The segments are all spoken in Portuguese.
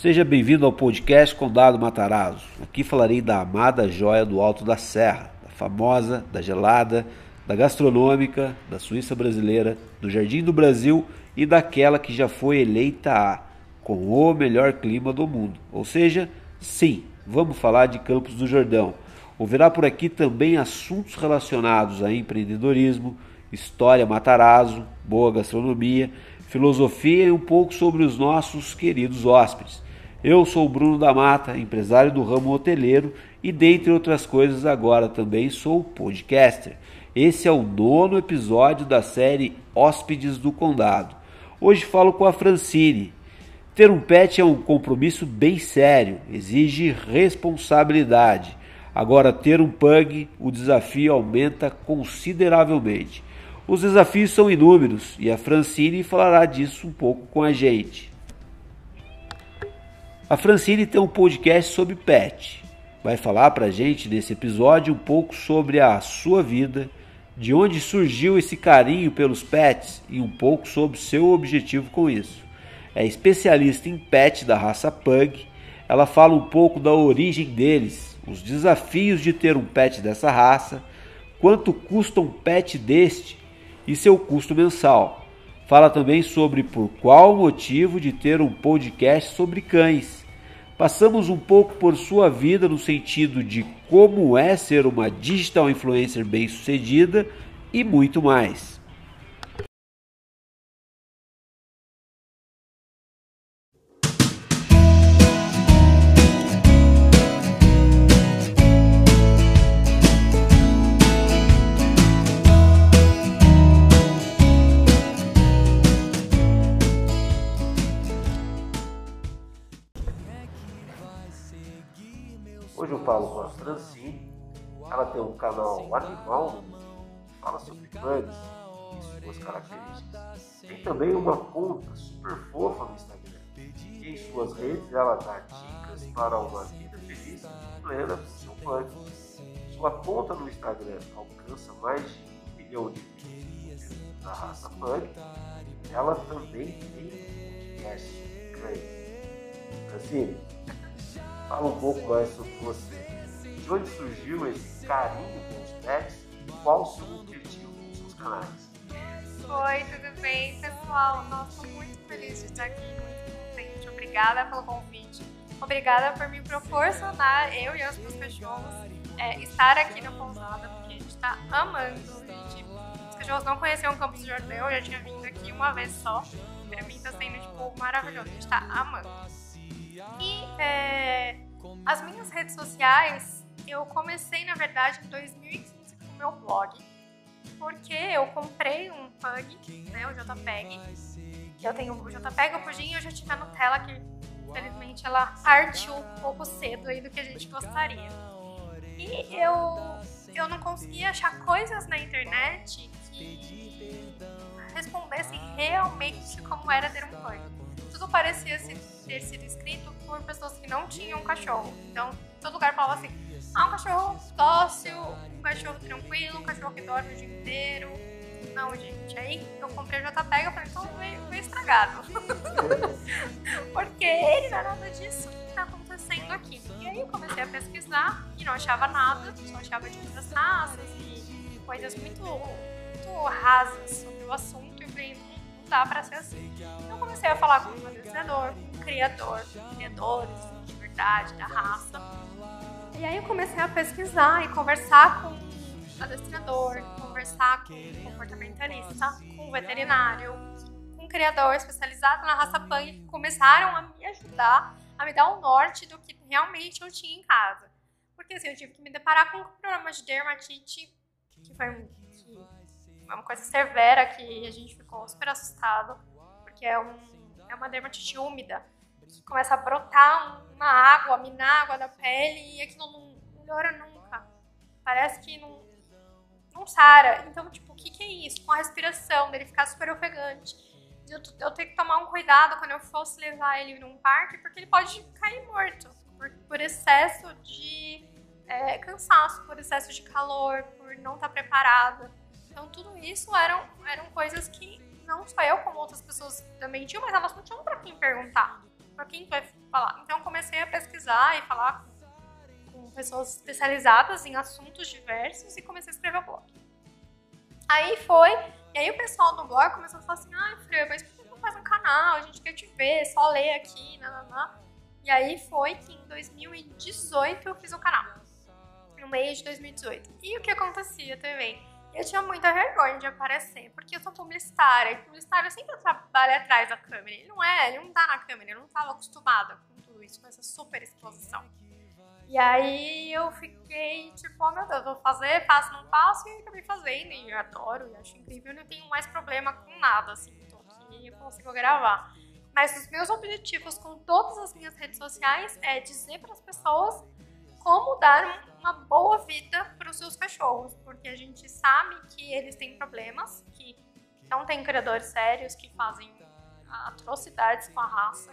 Seja bem-vindo ao podcast Condado Matarazzo. Aqui falarei da amada joia do Alto da Serra, da famosa, da gelada, da gastronômica, da Suíça brasileira, do Jardim do Brasil e daquela que já foi eleita a com o melhor clima do mundo. Ou seja, sim, vamos falar de Campos do Jordão. Ouvirá por aqui também assuntos relacionados a empreendedorismo, história Matarazzo, boa gastronomia, filosofia e um pouco sobre os nossos queridos hóspedes. Eu sou o Bruno da Mata, empresário do ramo hoteleiro e, dentre outras coisas, agora também sou podcaster. Esse é o nono episódio da série Hóspedes do Condado. Hoje falo com a Francine. Ter um pet é um compromisso bem sério, exige responsabilidade. Agora, ter um pug, o desafio aumenta consideravelmente. Os desafios são inúmeros e a Francine falará disso um pouco com a gente. A Francine tem um podcast sobre pet. Vai falar para a gente nesse episódio um pouco sobre a sua vida, de onde surgiu esse carinho pelos pets e um pouco sobre seu objetivo com isso. É especialista em pet da raça Pug. Ela fala um pouco da origem deles, os desafios de ter um pet dessa raça, quanto custa um pet deste e seu custo mensal. Fala também sobre por qual motivo de ter um podcast sobre cães Passamos um pouco por sua vida no sentido de como é ser uma digital influencer bem-sucedida e muito mais. Canal animal, fala sobre bugs e suas características. Tem também uma conta super fofa no Instagram. E em suas redes ela dá dicas para uma vida feliz e plena com seu bug. Sua conta no Instagram alcança mais de um milhão de vídeos da raça punk. Ela também tem podcast grande. Francine, Fala um pouco mais sobre você. De onde surgiu esse carinho com os pets qual o seu objetivo com os seus canais? Oi, tudo bem, pessoal? Nossa, muito feliz de estar aqui, muito contente. Obrigada pelo convite. Obrigada por me proporcionar, eu e os meus cachorros, é, estar aqui na pousada, porque a gente está amando. Gente, os cachorros não conheciam o Campos do Jordão, eu já tinha vindo aqui uma vez só. Pra mim está sendo, tipo, maravilhoso. A gente está amando. E é, as minhas redes sociais, eu comecei, na verdade, em 2015 com o meu blog. Porque eu comprei um pug, né, o JPEG. Eu tenho o JPEG, o Pudim e eu já tive a Nutella, que infelizmente ela partiu um pouco cedo aí do que a gente gostaria. E eu, eu não conseguia achar coisas na internet que respondessem realmente como era ter um pug tudo parecia ter sido escrito por pessoas que não tinham cachorro. Então, todo lugar falava assim: ah, um cachorro dócil, um cachorro tranquilo, um cachorro que dorme o dia inteiro. Não, gente. Aí eu comprei o JPEG falei: então veio, veio estragado. Porque ele não é nada disso que tá acontecendo aqui. E aí eu comecei a pesquisar e não achava nada, só achava de outras raças e coisas muito, muito rasas sobre o assunto. E eu falei: dá para ser assim. Então comecei a falar com um adestrador, com um criador, criadores de verdade, da raça. E aí eu comecei a pesquisar e conversar com adestrador, conversar com comportamentalista, com veterinário, com criador especializado na raça punk que começaram a me ajudar a me dar um norte do que realmente eu tinha em casa. Porque assim, eu tive que me deparar com um problema de dermatite que foi é uma coisa severa que a gente ficou super assustado, porque é, um, é uma dermatite úmida, que começa a brotar uma água, minar água da pele e aquilo não melhora nunca. Parece que não, não sara. Então, tipo, o que, que é isso? Com a respiração, dele ficar super ofegante. Eu, eu tenho que tomar um cuidado quando eu fosse levar ele num parque, porque ele pode cair morto por, por excesso de é, cansaço, por excesso de calor, por não estar tá preparada. Então, tudo isso eram, eram coisas que não só eu, como outras pessoas também tinham, mas elas não tinham para quem perguntar. Pra quem vai falar? Então comecei a pesquisar e falar com, com pessoas especializadas em assuntos diversos e comecei a escrever o blog. Aí foi, e aí o pessoal do blog começou a falar assim, ah, Freio, mas por que não faz um canal? A gente quer te ver, só ler aqui, nananã. E aí foi que em 2018 eu fiz o canal. No mês de 2018. E o que acontecia também? Eu tinha muita vergonha de aparecer, porque eu sou publicitária. E publicitário sempre trabalha atrás da câmera. Ele não é, ele não tá na câmera, eu não estava acostumada com tudo isso, com essa super exposição. E aí eu fiquei tipo, oh meu Deus, vou fazer, faço, não faço, e acabei fazendo, e eu adoro, e acho incrível, não tenho mais problema com nada, assim, tô aqui e consigo gravar. Mas os meus objetivos com todas as minhas redes sociais é dizer para as pessoas como dar uma boa vida para os seus cachorros, porque a gente sabe que eles têm problemas, que não tem criadores sérios que fazem atrocidades com a raça,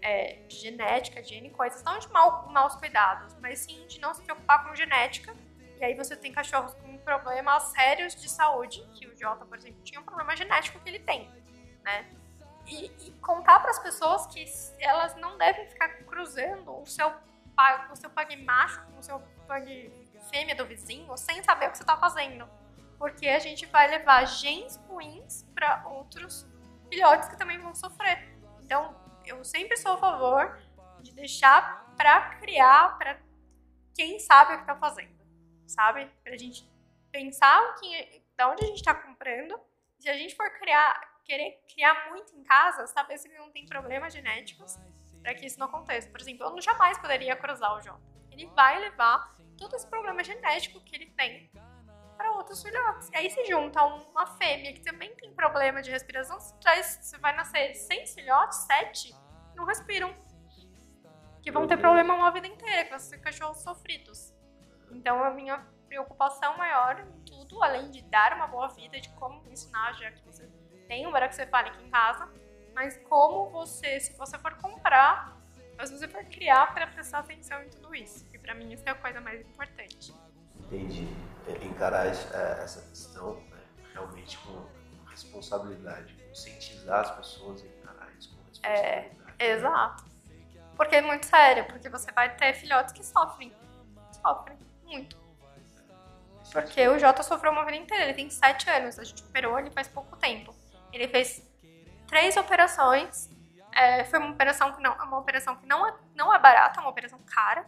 é, de genética, de N coisas, não de mal, maus cuidados, mas sim de não se preocupar com genética. E aí você tem cachorros com problemas sérios de saúde, que o Jota, por exemplo, tinha um problema genético que ele tem, né? E, e contar para as pessoas que elas não devem ficar cruzando o seu o seu pug macho com o seu pug fêmea do vizinho sem saber o que você está fazendo. Porque a gente vai levar genes ruins para outros filhotes que também vão sofrer. Então, eu sempre sou a favor de deixar para criar para quem sabe o que está fazendo, sabe? Para a gente pensar que, da onde a gente está comprando. Se a gente for criar, querer criar muito em casa, saber se não tem problemas genéticos para que isso não aconteça. Por exemplo, eu jamais poderia cruzar o Jota. Ele vai levar todo esse problema genético que ele tem para outros filhotes. E aí se junta uma fêmea que também tem problema de respiração, você, traz, você vai nascer seis filhotes, sete, não respiram. Que vão ter problema uma vida inteira, que vão ser cachorros sofridos. Então a minha preocupação maior em tudo, além de dar uma boa vida, de como ensinar, já que você tem um braxefálico em casa, mas como você, se você for comprar, mas você for criar para prestar atenção em tudo isso. E para mim isso é a coisa mais importante. Entendi. É, encarar é, essa questão né, realmente com responsabilidade, conscientizar as pessoas a encarar isso com responsabilidade. É, exato. Porque é muito sério, porque você vai ter filhotes que sofrem. Sofrem muito. Porque o Jota sofreu uma vida inteira, ele tem 7 anos, a gente operou ele faz pouco tempo. Ele fez três operações. É, foi uma operação que não, uma operação que não é, não é barata, é uma operação cara.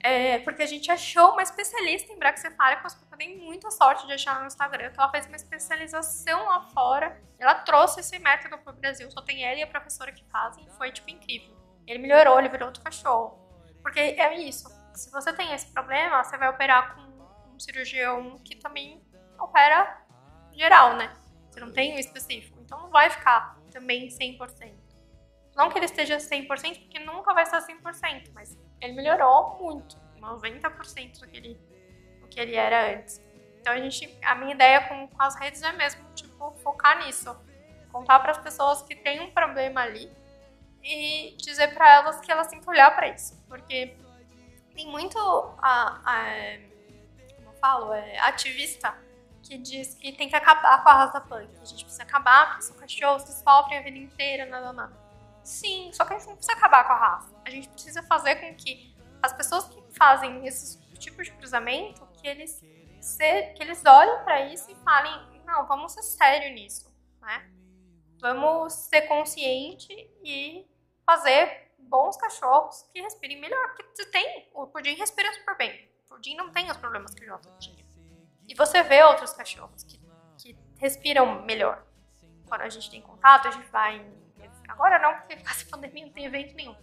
É, porque a gente achou uma especialista em braxefálicos, eu dei muita sorte de achar no Instagram, que ela fez uma especialização lá fora. Ela trouxe esse método para o Brasil, só tem ela e a professora que fazem, foi tipo incrível. Ele melhorou, ele virou outro cachorro. Porque é isso, se você tem esse problema, você vai operar com um cirurgião que também opera geral, né? Você não tem um específico. Então não vai ficar também 100%. Não que ele esteja 100%, porque nunca vai estar 100%, mas ele melhorou muito, 90% do que ele, do que ele era antes. Então a gente, a minha ideia com, com as redes é mesmo tipo focar nisso, contar para as pessoas que tem um problema ali e dizer para elas que elas têm que olhar para isso, porque tem muito a, a como eu falo, é, ativista que diz que tem que acabar com a raça punk. A gente precisa acabar porque são cachorros que sofrem a vida inteira, nada, nada. Sim, só que a gente não precisa acabar com a raça. A gente precisa fazer com que as pessoas que fazem esses tipos de cruzamento, que eles, se, que eles olhem para isso e falem, não, vamos ser sério nisso, né? Vamos ser consciente e fazer bons cachorros que respirem melhor. Porque tem, o Pudim respira super bem. O Pudim não tem os problemas que o Jota tinha. E você vê outros cachorros que, que respiram melhor. Quando a gente tem contato, a gente vai. Agora não, porque essa pandemia não tem evento nenhum.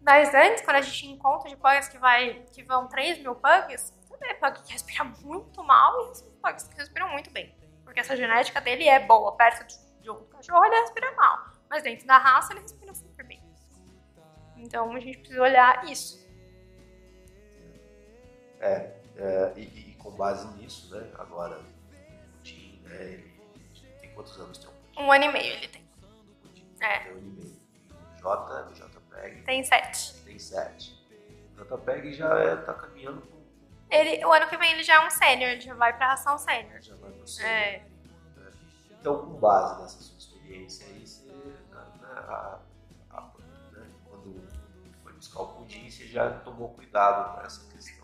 Mas antes, quando a gente encontra de pugs que, vai, que vão 3 mil pugs, você vê pug que respira muito mal e pugs que respiram muito bem. Porque essa genética dele é boa. Perto de outro cachorro, ele respira mal. Mas dentro da raça, ele respira super bem. Então a gente precisa olhar isso. É, é e, com base nisso, né? Agora, o Tim, né? Ele tem quantos anos tem um? Um ano e meio ele tem. O é. Tem um ano e meio. O J, o JPEG. Tem sete. Tem sete. O JPEG já é, tá caminhando com. Ele, o ano que vem ele já é um sênior, já vai pra ração sênior. Já vai pro sênior. É. Então, com base nessa sua experiência aí, você, né, a, a, buscar o pudim, você já tomou cuidado com essa questão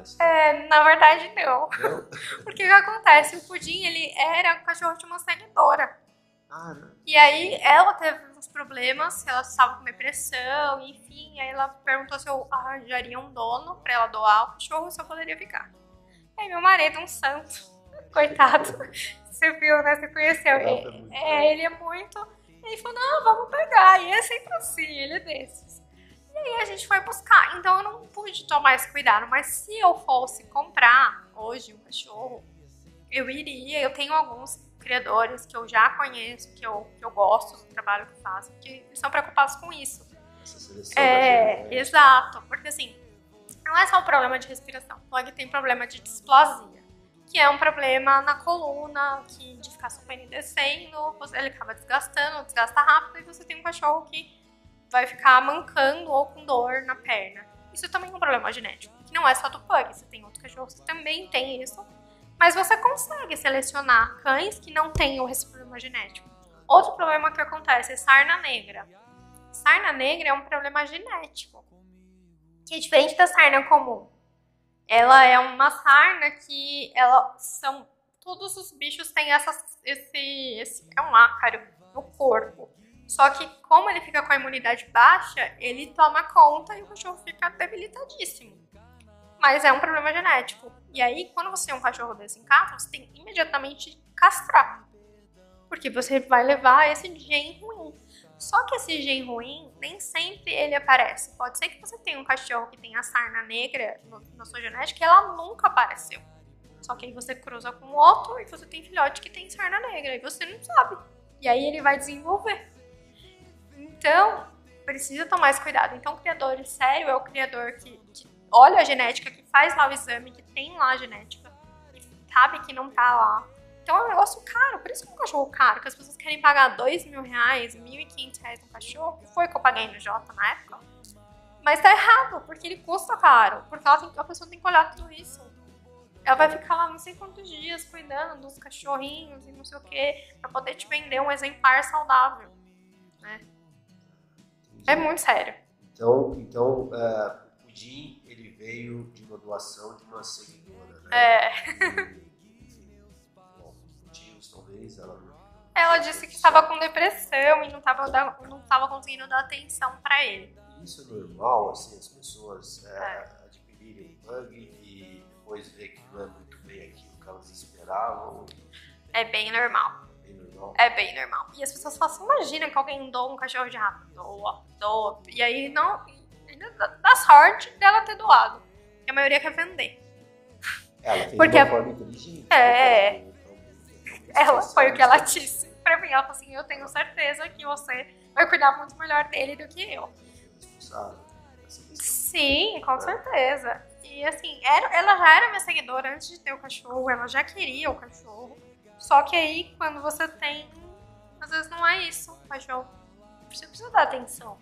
da. É, na verdade, não. Não? Porque o que acontece? O pudim, ele era um cachorro de uma seguidora. Ah, não. E aí ela teve uns problemas, ela estava com depressão, enfim. Aí ela perguntou se eu arranjaria um dono pra ela doar o cachorro se eu poderia ficar. Aí meu marido, um santo, coitado, você viu, né? Você conheceu. Ela É, é, ele é muito. Ele falou: não, vamos pegar. E é sempre assim, ele é desses. E aí a gente foi buscar. Então eu não pude tomar esse cuidado. Mas se eu fosse comprar hoje um cachorro, eu iria. Eu tenho alguns criadores que eu já conheço, que eu, que eu gosto do trabalho que fazem, que são preocupados com isso. É, gente, exato. Porque assim, não é só um problema de respiração. O Pug tem problema de displasia, que é um problema na coluna, que de ficar e descendo, ele acaba desgastando, desgasta rápido, e você tem um cachorro que vai ficar mancando ou com dor na perna. Isso também é um problema genético, que não é só do Pug, você tem outros cachorros que também têm isso, mas você consegue selecionar cães que não tenham esse problema genético. Outro problema que acontece é sarna negra. Sarna negra é um problema genético, que é diferente da sarna comum. Ela é uma sarna que ela são todos os bichos têm essas, esse, esse é um ácaro no corpo. Só que como ele fica com a imunidade baixa, ele toma conta e o cachorro fica debilitadíssimo. Mas é um problema genético. E aí, quando você tem um cachorro desse em casa, você tem que imediatamente castrar. Porque você vai levar esse gene ruim. Só que esse gene ruim, nem sempre ele aparece. Pode ser que você tenha um cachorro que tem a sarna negra no- na sua genética e ela nunca apareceu. Só que aí você cruza com outro e você tem filhote que tem sarna negra e você não sabe. E aí ele vai desenvolver. Então, precisa tomar esse cuidado. Então, o criador sério é o criador que, que olha a genética, que faz lá o exame, que tem lá a genética, e sabe que não tá lá. Então é um negócio caro, por isso que é um cachorro caro, que as pessoas querem pagar dois mil reais, mil e quinhentos reais no cachorro, que foi o que eu paguei no Jota na época. Mas tá errado, porque ele custa caro, porque tem- a pessoa tem que olhar tudo isso. Ela vai ficar lá não sei quantos dias cuidando dos cachorrinhos e não sei o que, pra poder te vender um exemplar saudável. É muito sério. Então, então é, o pudim ele veio de uma doação de uma seguidora, né? É. Bom, motivos talvez ela não. Ela disse que estava com depressão e não estava não tava conseguindo dar atenção pra ele. Isso é normal, assim, as pessoas é, É. adquirirem um bug e depois ver que não é muito bem aquilo que elas esperavam. É bem normal. É bem normal. É bem normal. E as pessoas falam assim, imagina que alguém doa um cachorro de rato. Doa, doa. E aí não. Ainda dá- dá sorte dela ter doado. Porque a maioria quer vender. Ela fez Porque uma a- forma inteligente. É. Então, Ela foi o que ela disse. pra mim. Ela falou assim: eu tenho certeza que você vai cuidar muito melhor dele do que eu. Sim, com certeza. E assim, era, ela já era minha seguidora antes de ter o cachorro, ela já queria o cachorro. Só que aí, quando você tem, às vezes não é isso, o cachorro. Você precisa dar atenção.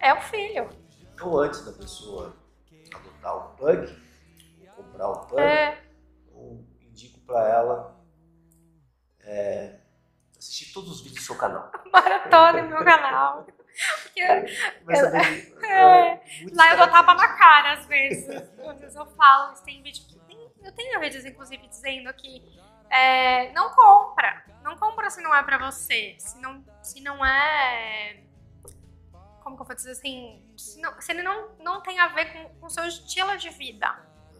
É o filho. Então, antes da pessoa adotar o pug, ou comprar o pug, É, eu indico para ela é, assistir todos os vídeos do seu canal. maratona no meu canal. Porque é, muitas lá eu dou tapa na cara, às vezes. Às vezes eu falo, tem vídeo que tem. Eu tenho vídeos, inclusive, dizendo que é, não compra. Não compra se não é pra você. Se não, se não é. Como que eu vou dizer assim? Se, não, se ele não, não tem a ver com o seu estilo de vida.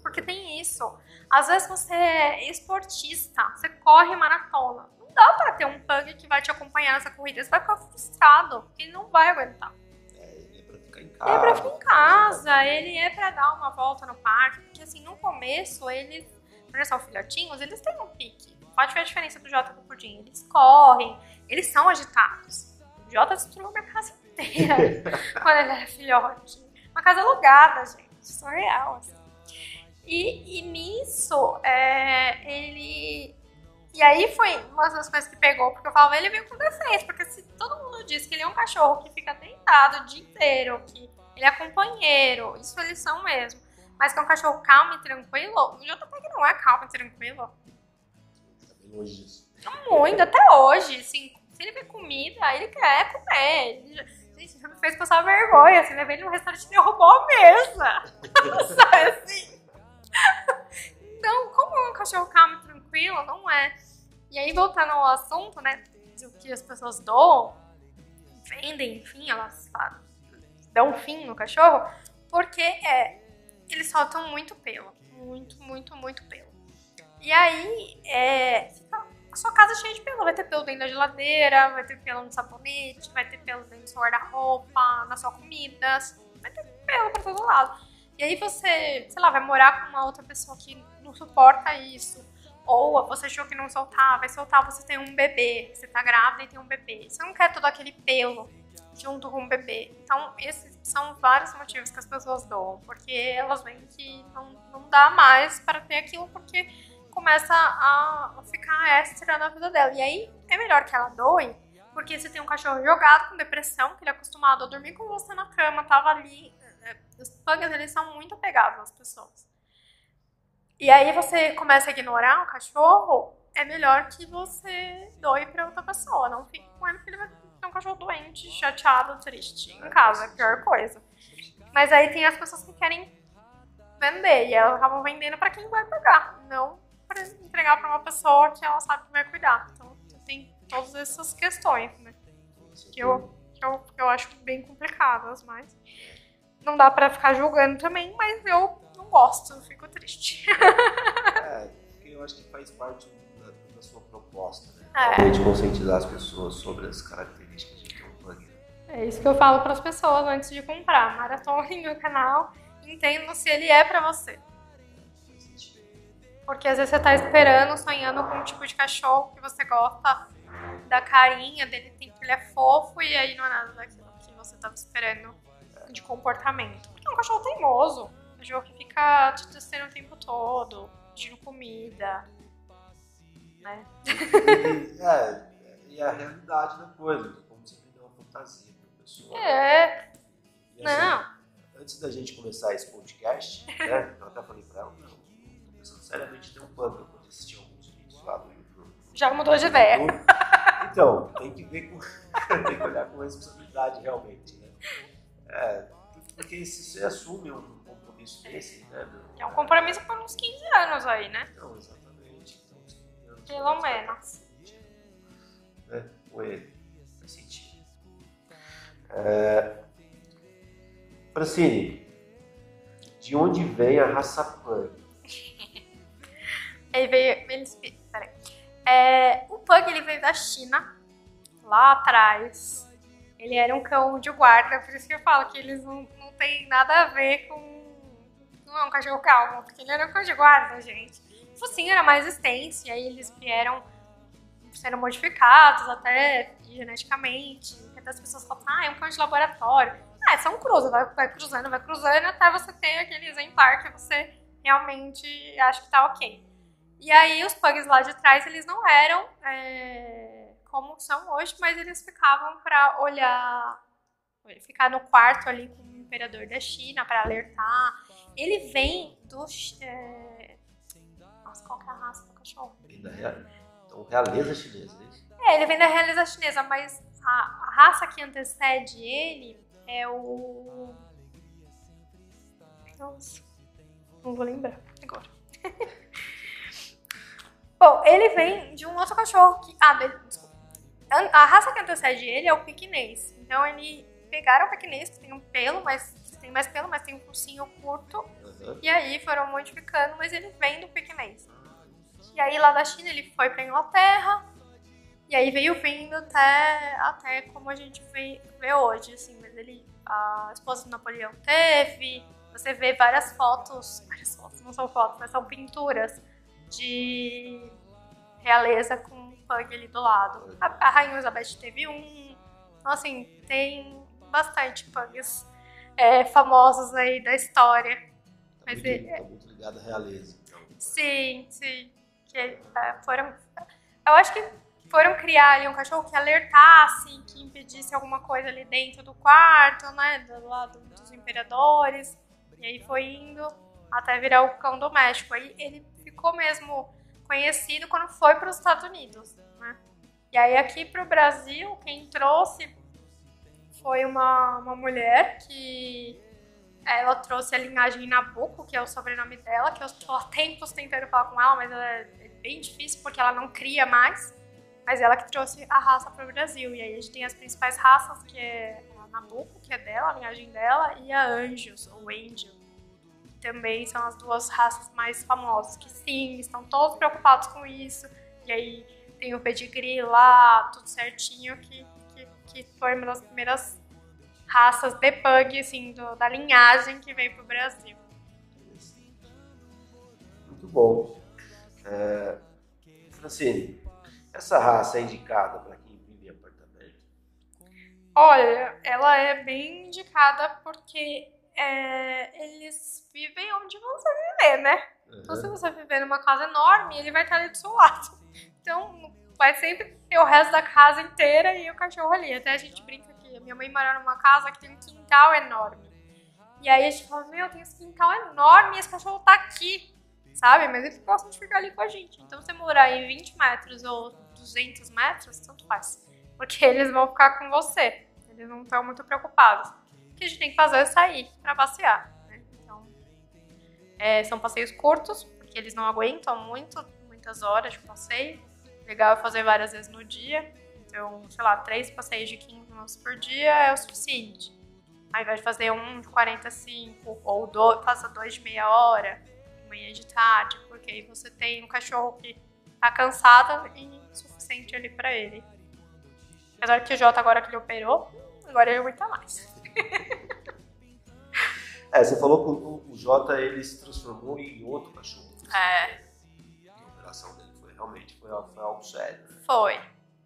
Porque tem isso. Às vezes você é esportista, você corre maratona. Não dá pra ter um pug que vai te acompanhar nessa corrida. Você vai ficar frustrado, porque ele não vai aguentar. Ele é pra ficar em Ele é pra ficar em casa, ele é pra dar uma volta no parque, porque assim, no começo, eles, por eles são filhotinhos, eles têm um pique. Pode ver a diferença do Jota com o Pudim. Eles correm, eles são agitados. O Jota destruiu minha casa inteira quando ele era filhote. Uma casa alugada, gente. Isso é real, assim. E, e nisso, é, ele. E aí foi uma das coisas que pegou, porque eu falava, ele veio com defeito, porque se todo mundo diz que ele é um cachorro que fica deitado o dia inteiro, que ele é companheiro, isso eles são mesmo, mas que é um cachorro calmo e tranquilo, o JPEG não é calmo e tranquilo. Tá bem longe disso. Muito, até hoje, assim, se ele vê comida, ele quer comer. Gente, já me fez passar vergonha. Assim, levei ele no restaurante e derrubou a mesa. Sabe assim? Então, como é um cachorro calmo e tranquilo, não é. E aí, voltando ao assunto, né? Do que as pessoas doam, vendem, enfim, elas dão fim no cachorro, porque é, eles soltam muito pelo. Muito, muito, muito pelo. E aí, é, fica a sua casa cheia de pelo. Vai ter pelo dentro da geladeira, vai ter pelo no sabonete, vai ter pelo dentro do seu guarda-roupa, na sua comida. Vai ter pelo pra todo lado. E aí você, sei lá, vai morar com uma outra pessoa que não suporta isso. Ou você achou que não soltar, vai soltar, você tem um bebê, você tá grávida e tem um bebê. Você não quer todo aquele pelo junto com o bebê. Então, esses são vários motivos que as pessoas doam, porque elas veem que não, não dá mais para ter aquilo, porque começa a ficar extra na vida dela. E aí é melhor que ela doe, porque você tem um cachorro jogado com depressão, que ele é acostumado a dormir com você na cama, tava ali. É, os pugs, eles são muito apegados às pessoas. E aí você começa a ignorar o cachorro, é melhor que você doe para outra pessoa. Não fique com ele, porque ele vai ter um cachorro doente, chateado, triste em casa. É a pior coisa. Mas aí tem as pessoas que querem vender e elas acabam vendendo para quem vai pagar, não para entregar para uma pessoa que ela sabe que vai cuidar. Então tem todas essas questões, né? Que eu, que eu, que eu acho bem complicadas, mas não dá para ficar julgando também, mas eu não gosto, eu fico triste. é, eu acho que faz parte da, da sua proposta, né? É. De conscientizar as pessoas sobre as características É isso que eu falo para as pessoas antes de comprar. Maratone no canal, entendo se ele é para você. Porque às vezes você tá esperando, sonhando com um tipo de cachorro que você gosta da carinha dele, tem que ele é fofo e aí não é nada daquilo que você tava esperando de comportamento. Porque é um cachorro teimoso, um cachorro que fica te testando o tempo todo, pedindo comida, né? E, é, e a realidade da coisa, como você vendeu uma fantasia pra. É. E, assim, não. Antes da gente começar esse podcast, né, eu até falei pra ela, não, pensando seriamente ter um plano para poder assistir alguns vídeos lá do YouTube. Já mudou de ideia. Então, tem que ver com. tem que olhar com responsabilidade realmente, né? É, porque se você assume um compromisso desse, né? É um compromisso por uns 15 anos aí, né? Então, exatamente. Então, uns 15 anos. Pelo menos. Né? Com ele. É... De onde vem a raça punk? Ele veio. Peraí. É, o Pug ele veio da China, lá atrás. Ele era um cão de guarda, por isso que eu falo que eles não, não tem nada a ver com. Não é um cachorro calmo, porque ele era um cão de guarda, gente. O focinho era mais extenso, e aí eles vieram sendo modificados até geneticamente. Até as pessoas falam, ah, é um cão de laboratório. Ah, é só um cruzo, vai, vai cruzando, vai cruzando até você ter aquele exemplar que você realmente acha que tá ok. E aí os pugs lá de trás, eles não eram é, como são hoje, mas eles ficavam para olhar, ficar no quarto ali com o imperador da China para alertar. Ele vem do... É... Nossa, qual que é a raça do cachorro? Vem da então, realeza chinesa, é isso? É, ele vem da realeza chinesa, mas a, raça que antecede ele é o... Nossa, não vou lembrar agora. Bom, ele vem de um outro cachorro que. Ah, desculpa. A raça que antecede ele é o piquinês. Então ele pegaram o piquinês, que tem um pelo, mas tem mais pelo, mas tem um focinho curto. Uhum. E aí foram modificando, mas ele vem do piquinês. E aí lá da China ele foi pra Inglaterra. E aí veio vindo até, até como a gente vê, vê hoje, assim. Mas ele, a esposa do Napoleão teve. Você vê várias fotos, várias fotos, não são fotos, mas são pinturas de realeza com um pug ali do lado. A, a Rainha Elizabeth teve um. Então, assim, tem bastante pugs é, famosos aí da história. Tá Mas muito, é, tá muito ligado à realeza. Então. Sim, sim. Que, é, foram, eu acho que foram criar ali um cachorro que alertasse, que impedisse alguma coisa ali dentro do quarto, né? Do lado dos imperadores. E aí foi indo até virar o cão doméstico. Aí ele ficou mesmo conhecido quando foi para os Estados Unidos, né? E aí aqui para o Brasil, quem trouxe foi uma, uma mulher que ela trouxe a linhagem Nabucco, que é o sobrenome dela, que eu estou há tempos tentando falar com ela, mas é bem difícil porque ela não cria mais. Mas ela que trouxe a raça para o Brasil. E aí a gente tem as principais raças, que é a Nabucco, que é dela, a linhagem dela, e a Anjos, ou Angel. Que também são as duas raças mais famosas, que sim, estão todos preocupados com isso. E aí tem o pedigree lá, tudo certinho, que, que, que foi uma das primeiras raças de pug, assim, do, da linhagem que veio para o Brasil. Muito bom. É, Francine, essa raça é indicada para quem vive em apartamento? Olha, ela é bem indicada porque é, eles vivem onde você viver, né? Uhum. Então, se você viver numa casa enorme, ele vai estar ali do seu lado. Então, vai sempre ter o resto da casa inteira e o cachorro ali. Até a gente brinca minha mãe mora numa casa que tem um quintal enorme. E aí a gente fala, meu, tem esse quintal enorme e esse cachorro tá aqui, sabe? Mas eles gostam de ficar ali com a gente. Então, você morar em 20 metros ou 200 metros, tanto faz. Porque eles vão ficar com você. Eles não estão muito preocupados. O que a gente tem que fazer é sair para passear. Né? Então, é, são passeios curtos, porque eles não aguentam muito, muitas horas de passeio. Legal é fazer várias vezes no dia. Então, sei lá, três passeios de 15 minutos por dia é o suficiente. Ao invés de fazer um de 45 ou dois, faça dois de meia hora, manhã de tarde, porque aí você tem um cachorro que tá cansado e suficiente ali para ele. Apesar que o Jota, agora que ele operou, agora ele aguenta mais. é, você falou que o, Jota ele se transformou em outro cachorro. É. A operação dele foi realmente foi, foi algo sério. Foi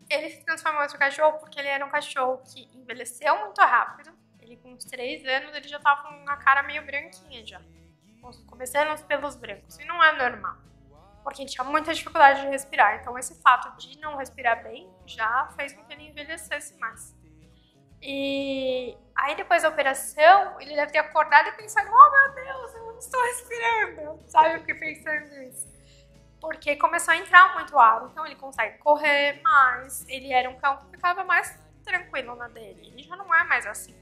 ele se transformou em outro cachorro porque ele era um cachorro que envelheceu muito rápido. Ele, com uns três anos, ele já tava com uma cara meio branquinha já. Começando os pelos brancos. E não é normal. Porque ele tinha muita dificuldade de respirar. Então, esse fato de não respirar bem já fez com que ele envelhecesse mais. E aí, depois da operação, ele deve ter acordado e pensado: Oh meu Deus, eu não estou respirando. Sabe? Eu fiquei pensando nisso porque começou a entrar muito ar, então ele consegue correr mais. Ele era um cão que ficava mais tranquilo na dele. Ele já não é mais assim.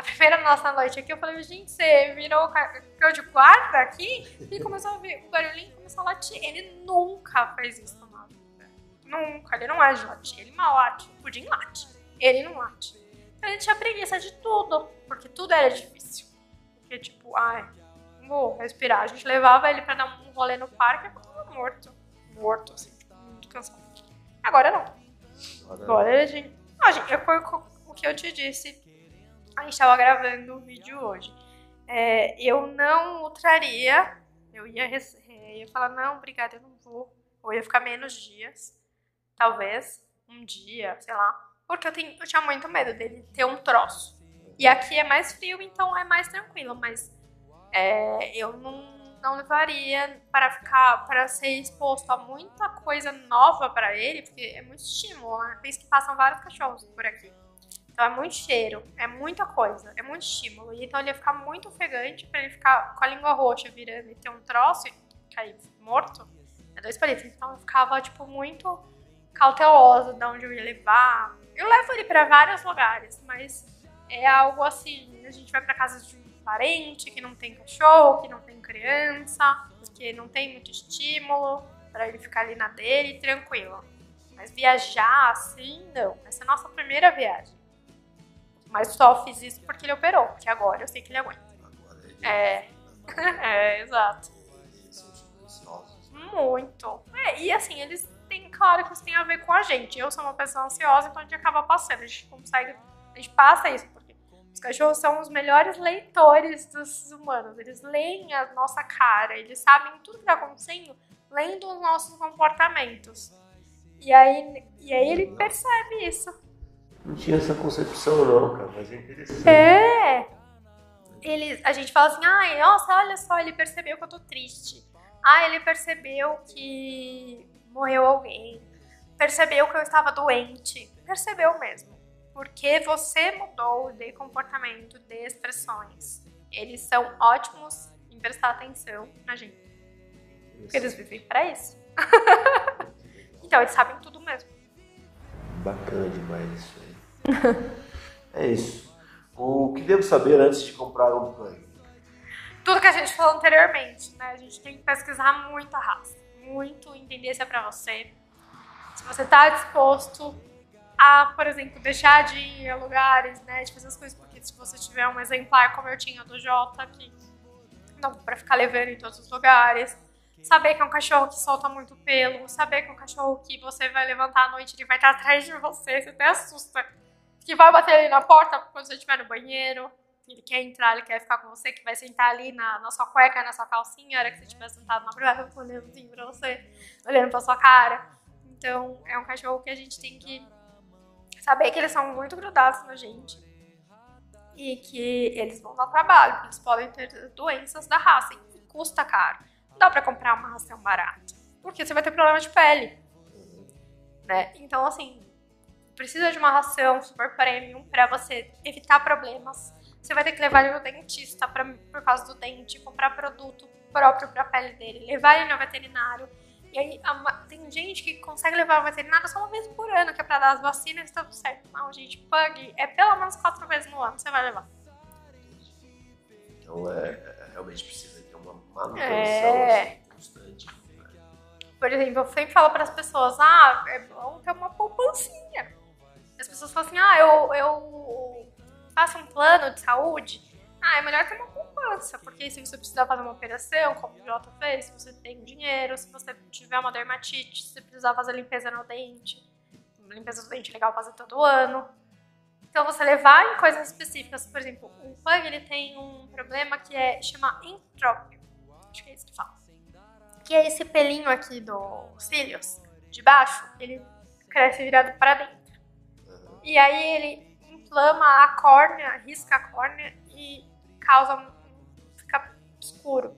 A primeira nossa noite aqui, eu falei, gente, você virou cão de guarda aqui? E começou a ouvir o barulhinho começou a latir. Ele nunca fez isso na vida. Nunca. Ele não é de latir. Ele mal late. O pudim late. Ele não late. Então, a gente tinha preguiça de tudo, porque tudo era difícil. Porque, tipo, ai, vou respirar. A gente levava ele pra dar um rolê no parque e tava morto. Morto, assim, muito cansado. Agora não. Agora a gente. Ah, gente, foi o que eu te disse. A gente tava gravando um vídeo hoje. É, eu não ultraria. Eu ia, ia falar, não, obrigada, eu não vou. Ou ia ficar menos dias. Talvez. Um dia, sei lá. Porque eu, tenho, eu tinha muito medo dele ter um troço. E aqui é mais frio, então é mais tranquilo. Mas é, eu não, não levaria para ficar para ser exposto a muita coisa nova para ele, porque é muito estímulo, né? Que passam vários cachorros por aqui. Então é muito cheiro, é muita coisa, é muito estímulo. Então ele ia ficar muito ofegante para ele ficar com a língua roxa virando e ter um troço e cair morto. É dois palitos. Então eu ficava, tipo, muito cautelosa de onde eu ia levar. Eu levo ele para vários lugares, mas é algo assim, a gente vai para casa de parente que não tem cachorro, que não tem criança, que não tem muito estímulo para ele ficar ali na dele tranquilo. Mas viajar assim, não. Essa é a nossa primeira viagem. Mas só fiz isso porque ele operou, porque agora eu sei que ele aguenta. É, é, exato. Muito. É, e assim, eles têm, claro que isso tem a ver com a gente. Eu sou uma pessoa ansiosa, então a gente acaba passando. A gente consegue, a gente passa isso os cachorros são os melhores leitores dos humanos. Eles leem a nossa cara, eles sabem tudo que está acontecendo, lendo os nossos comportamentos. E aí, e aí ele percebe isso. Não tinha essa concepção não, cara, mas é interessante. É! Ele, a gente fala assim, ai, nossa, olha só, ele percebeu que eu tô triste. Ah, ele percebeu que morreu alguém. Percebeu que eu estava doente. Percebeu mesmo porque você mudou de comportamento, de expressões. Eles são ótimos em prestar atenção na gente. Porque eles vivem para isso. então, eles sabem tudo mesmo. Bacana demais isso aí. É isso. O que devo saber antes de comprar um pug? Tudo que a gente falou anteriormente, né? A gente tem que pesquisar muito a raça, muito entender se é pra você. Se você tá disposto a, por exemplo, deixar de ir a lugares, né? De fazer as coisas, porque se você tiver um exemplar como eu tinha do Jota, que não para ficar levando em todos os lugares. Saber que é um cachorro que solta muito pelo, saber que é um cachorro que você vai levantar à noite, ele vai estar atrás de você, você até assusta. Que vai bater ali na porta quando você estiver no banheiro, ele quer entrar, ele quer ficar com você, que vai sentar ali na, na sua cueca, na sua calcinha, a hora que você estiver sentado na privada, olhando assim pra você, olhando pra sua cara. Então, é um cachorro que a gente tem que saber que eles são muito grudados na gente e que eles vão dar trabalho, eles podem ter doenças da raça e custa caro. Não dá para comprar uma ração barata, porque você vai ter problema de pele. Né? Então, assim, precisa de uma ração super premium para você evitar problemas. Você vai ter que levar ele no dentista pra, por causa do dente, comprar produto próprio para a pele dele, levar ele no veterinário. E aí, tem gente que consegue levar o veterinário só uma vez por ano, que é pra dar as vacinas e tá tudo certo. Não, gente, pug é pelo menos quatro vezes no ano você vai levar. Então, é, é realmente precisa ter uma manutenção é... assim, constante. Né? Por exemplo, eu sempre falo para as pessoas, ah, é bom ter uma poupancinha. As pessoas falam assim, ah, eu, eu faço um plano de saúde. Ah, é melhor ter uma poupança, porque se você precisar fazer uma operação, como o Jota fez, se você tem dinheiro, se você tiver uma dermatite, se precisar fazer limpeza no dente, limpeza do dente é legal fazer todo ano. Então você levar em coisas específicas, por exemplo, o pug ele tem um problema que é chama entrópio, acho que é isso que fala, que é esse pelinho aqui dos cílios de baixo, ele cresce virado para dentro. E aí ele inflama a córnea, risca a córnea e causa fica escuro.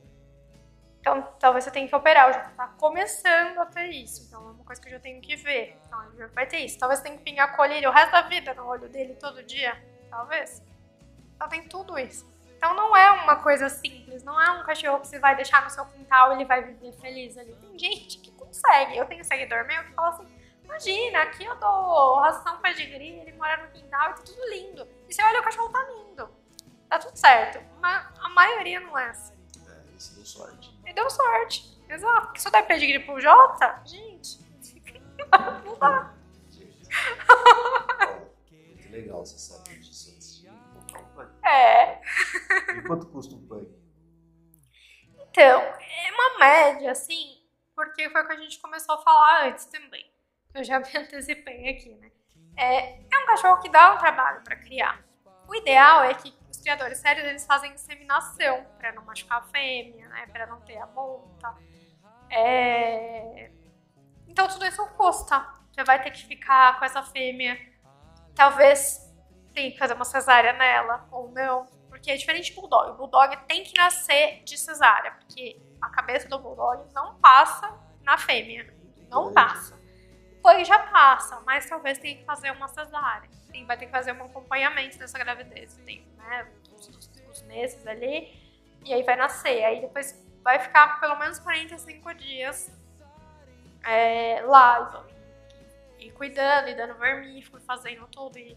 Então, talvez você tenha que operar. Eu já tá começando a ter isso. Então, é uma coisa que eu já tenho que ver. Então, ele já vai ter isso. Talvez você tenha que pingar colírio o resto da vida no olho dele todo dia. Talvez. Então, tem tudo isso. Então, não é uma coisa simples. Não é um cachorro que você vai deixar no seu quintal e ele vai viver feliz ali. Tem gente que consegue. Eu tenho seguidor meu que fala assim: Imagina, aqui eu dou ração pedigree, ele mora no quintal e tá tudo lindo. E você olha, o cachorro tá lindo tá tudo certo. Mas a maioria não é assim. É, isso deu sorte. E deu sorte. Exato. Porque se eu der pedigree pro Jota, gente, não dá. Muito legal você saber disso antes de comprar um pug. É. E quanto custa um pug? Então, é uma média, assim, porque foi o que a gente começou a falar antes também. Eu já me antecipei aqui, né? É, é um cachorro que dá um trabalho para criar. O ideal é que os criadores sérios eles fazem inseminação para não machucar a fêmea, né, para não ter a monta. É... Então tudo isso custa. Você vai ter que ficar com essa fêmea. Talvez tenha que fazer uma cesárea nela ou não, porque é diferente do bulldog. O bulldog tem que nascer de cesárea, porque a cabeça do bulldog não passa na fêmea, não passa. Pug já passa, mas talvez tenha que fazer uma cesárea. Sim, vai ter que fazer um acompanhamento dessa gravidez. Tem né, os, os meses ali, e aí vai nascer. Aí depois vai ficar pelo menos 45 dias é, lá, e, e, cuidando, e dando vermífugo, fazendo tudo. E...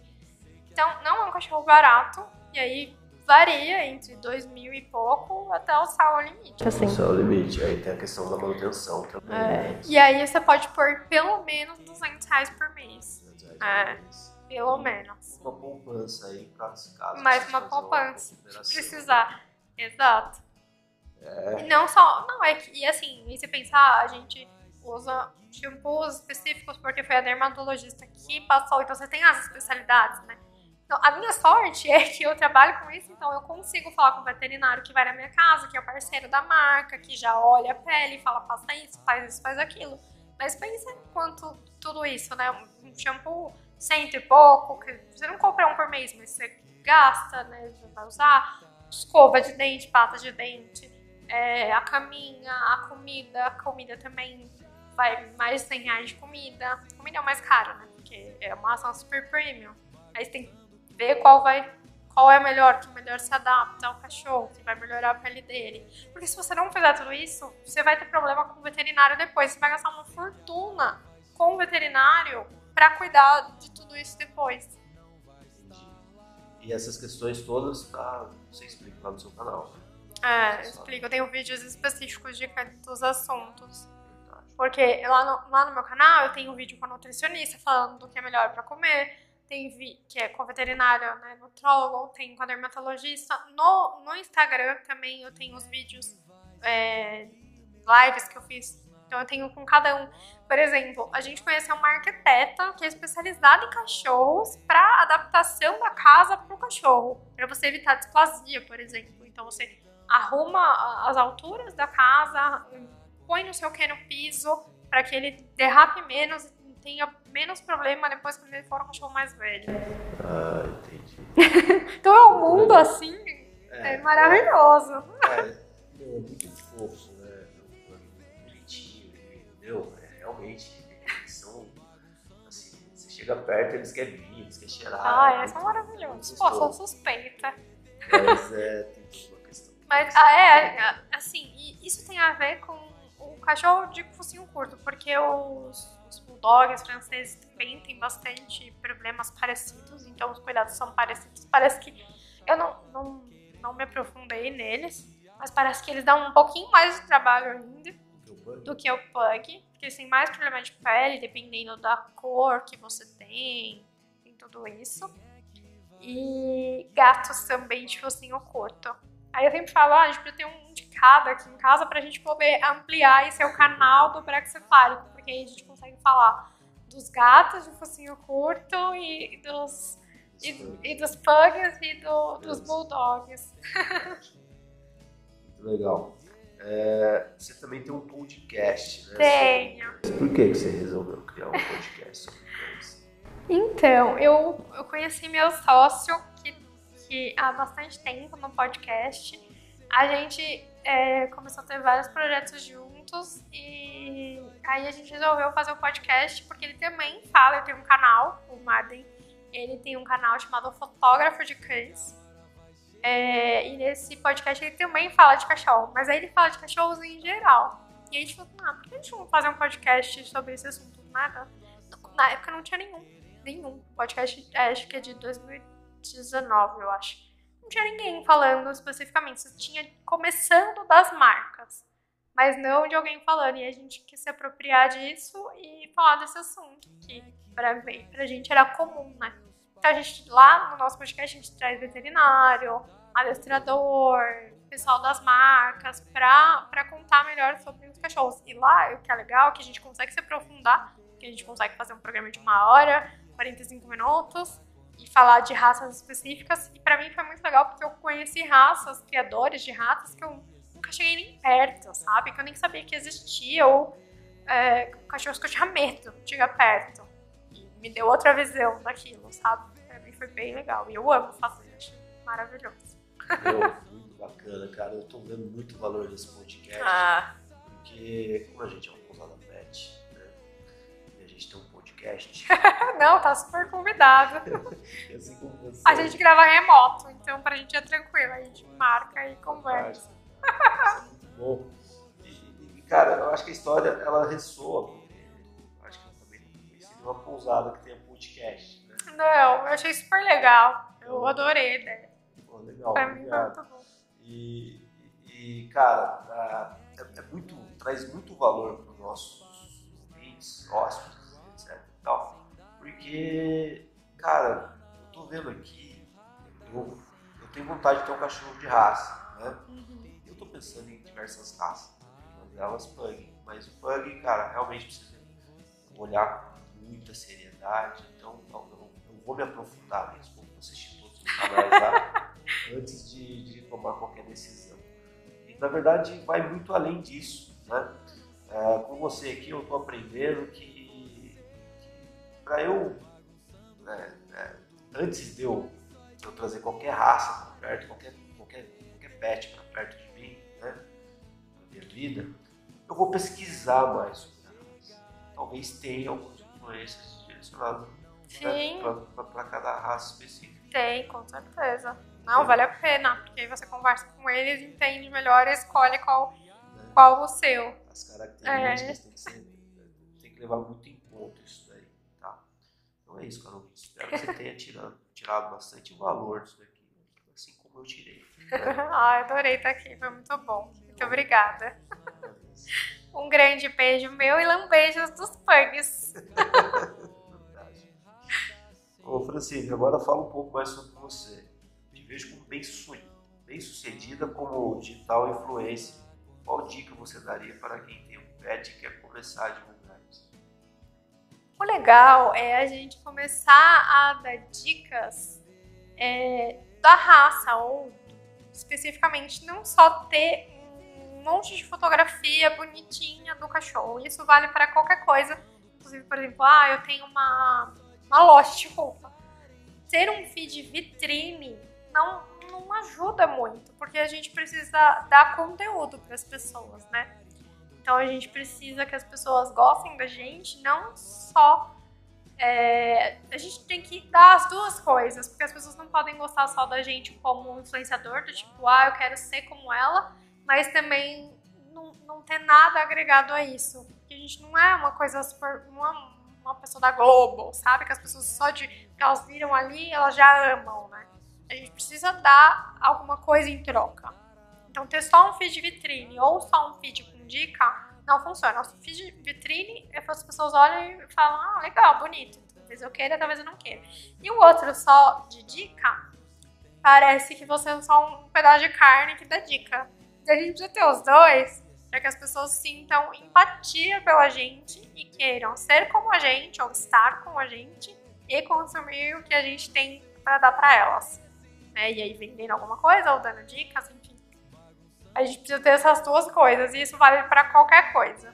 Então, não é um cachorro barato, e aí varia entre 2 mil e pouco até o sal limite. Assim. O sal limite, aí tem a questão da manutenção também. É. Né? E aí você pode pôr pelo menos 200 reais por mês. 200 reais é. por mês. Pelo menos. Uma poupança aí, caso, caso Mais uma poupança. Uma se precisar. Exato. É. E não só. Não, é que. E assim, e se pensar, a gente usa shampoos específicos porque foi a dermatologista que passou. Então você tem as especialidades, né? Então, a minha sorte é que eu trabalho com isso, então eu consigo falar com o veterinário que vai na minha casa, que é parceiro da marca, que já olha a pele e fala, faça isso, faz isso, faz aquilo. Mas pensa quanto tudo isso, né? Um shampoo cento e pouco, que você não compra um por mês, mas você gasta, né? Você vai usar escova de dente, pata de dente, é, a caminha, a comida, a comida também vai mais de 100 reais de comida. Comida é o mais caro, né? Porque é uma ação super premium. Aí você tem ver qual vai qual é melhor, que melhor se adapta ao cachorro, que vai melhorar a pele dele. Porque se você não fizer tudo isso, você vai ter problema com o veterinário depois. Você vai gastar uma fortuna com o veterinário para cuidar de tudo isso depois. E essas questões todas tá, você explica lá no seu canal. Né? É, explico. Eu tenho vídeos específicos de dos assuntos. Porque lá no, lá no meu canal eu tenho um vídeo com a nutricionista falando do que é melhor para comer, tem vi, que é com veterinário, né, nutrólogo, tem com a dermatologista. No, no Instagram também eu tenho os vídeos, é, lives que eu fiz. Então eu tenho com cada um. Por exemplo, a gente conheceu uma arquiteta que é especializada em cachorros para adaptação da casa para o cachorro, para você evitar displasia, por exemplo. Então você arruma as alturas da casa, põe não sei o que no piso para que ele derrape menos tenha menos problema depois quando ele for um cachorro mais velho. Ah, entendi. então é um mundo assim, é, é maravilhoso. É, é, muito fofo, né? Bonitinho, entendeu? É, realmente, eles são. Assim, você chega perto, eles querem vir, eles querem cheirar. Ah, é, são maravilhosos. Pô, sou suspeita. Mas é, tem toda uma questão. Mas, ah, é, assim, isso tem a ver com o cachorro de focinho curto, porque os, os bulldogs franceses também têm bastante problemas parecidos, então os cuidados são parecidos. Parece que eu não, não, não me aprofundei neles, mas parece que eles dão um pouquinho mais de trabalho ainda do que o pug, porque eles têm mais problema de pele, dependendo da cor que você tem, tem tudo isso. E gatos também de focinho curto. Aí eu sempre falo, ah, a gente precisa ter um de cada aqui em casa pra gente poder ampliar esse é o canal do Brexefárico, porque aí a gente consegue falar dos gatos de focinho curto e dos, e, e dos pugs e do, dos bulldogs. Muito legal. É, você também tem um podcast, né? Tenho. Por que você resolveu criar um podcast sobre cães? Então, eu, eu conheci meu sócio há bastante tempo no podcast. A gente é, começou a ter vários projetos juntos e aí a gente resolveu fazer o um podcast porque ele também fala, ele tem um canal, o Marden, ele tem um canal chamado Fotógrafo de Cães. É, e nesse podcast ele também fala de cachorro, mas aí ele fala de cachorros em geral. E a gente falou, ah, por que a gente não fazer um podcast sobre esse assunto? Nada. Na época não tinha nenhum. Nenhum. Podcast acho que é de 2000 2019, eu acho. Não tinha ninguém falando especificamente, você tinha começando das marcas, mas não de alguém falando. E a gente quis se apropriar disso e falar desse assunto, que pra, pra gente era comum, né? Então a gente, lá no nosso podcast, a gente traz veterinário, adestrador, pessoal das marcas, pra contar melhor sobre os cachorros. E lá, o que é legal é que a gente consegue se aprofundar, que a gente consegue fazer um programa de uma hora, 45 minutos, e falar de raças específicas. E para mim foi muito legal porque eu conheci raças, criadores de raças que eu nunca cheguei nem perto, sabe? Que eu nem sabia que existia ou é, cachorros que eu tinha medo de chegar perto. E me deu outra visão daquilo, sabe? Pra mim foi bem legal. E eu amo fazer, achei maravilhoso. Meu, muito bacana, cara. Eu tô vendo muito valor nesse podcast. Ah. Porque, como a gente é uma pousada pet, né? E a gente tem um podcast. Não, tá super convidado. assim como você. A gente grava remoto, então pra gente é tranquilo. A gente marca e conversa. Muito bom. E, cara, eu acho que a história ela ressoa, porque acho que eu também não conheci nenhuma pousada que tenha podcast. Né? Não, eu achei super legal. Eu adorei, né? Pô, legal. Pra mim foi muito bom. E, e cara, é, é muito, traz muito valor para os nossos ouvintes, hóspedes tal. Porque, cara, eu tô vendo aqui, eu, eu tenho vontade de ter um cachorro de raça, né? Uhum. Eu tô pensando em diversas raças, uma delas Pug. Mas o Pug, cara, realmente precisa olhar com muita seriedade, então não, eu, eu vou me aprofundar nisso, vou assistir todos os canais lá antes de, de tomar qualquer decisão. E na verdade vai muito além disso, né? É, com você aqui eu estou aprendendo que para eu, né, né, antes de eu, de eu, trazer qualquer raça para perto, qualquer, qualquer, qualquer pet para perto de mim, né, na minha vida, eu vou pesquisar mais sobre. Talvez tenha algumas influências direcionadas para cada raça específica. Tem, com certeza. Não, é. vale a pena, porque aí você conversa com eles, entende melhor e escolhe qual, é. qual o seu. As características é. tem, que ser, tem que levar muito em conta isso Então é isso, Carol. Espero que você tenha tirado, tirado bastante valor disso daqui, assim como eu tirei. Ai, adorei estar aqui, foi muito bom. Muito obrigada. Um grande beijo meu e lambejos dos pugs. Ô, Francisco, agora fala um pouco mais sobre você. Te vejo como bem, bem sucedida como digital influencer. Qual dica você daria para quem tem um pet e quer começar a divulgar? O legal é a gente começar a dar dicas é, da raça, ou especificamente não só ter monte de fotografia bonitinha do cachorro. Isso vale para qualquer coisa. Inclusive, por exemplo, ah, eu tenho uma, uma loja de roupa. Ter um feed vitrine não, não ajuda muito, porque a gente precisa dar conteúdo para as pessoas, né? Então a gente precisa que as pessoas gostem da gente, não só. É, a gente tem que dar as duas coisas, porque as pessoas não podem gostar só da gente como influenciador, do tipo, ah, eu quero ser como ela, mas também não, não ter nada agregado a isso. Porque a gente não é uma coisa super. Uma, uma pessoa da Globo, sabe? Que as pessoas só de. que elas viram ali elas já amam, né? A gente precisa dar alguma coisa em troca. Então, ter só um feed vitrine ou só um feed com dica não funciona. O feed vitrine é as pessoas olham e falam: ah, legal, bonito. Talvez eu queira, talvez eu não queira. E o outro só de dica, parece que você é só um pedaço de carne que dá dica a gente precisa ter os dois para que as pessoas sintam empatia pela gente e queiram ser como a gente ou estar com a gente e consumir o que a gente tem para dar para elas. Né? E aí vendendo alguma coisa ou dando dicas, enfim. A gente precisa ter essas duas coisas e isso vale para qualquer coisa.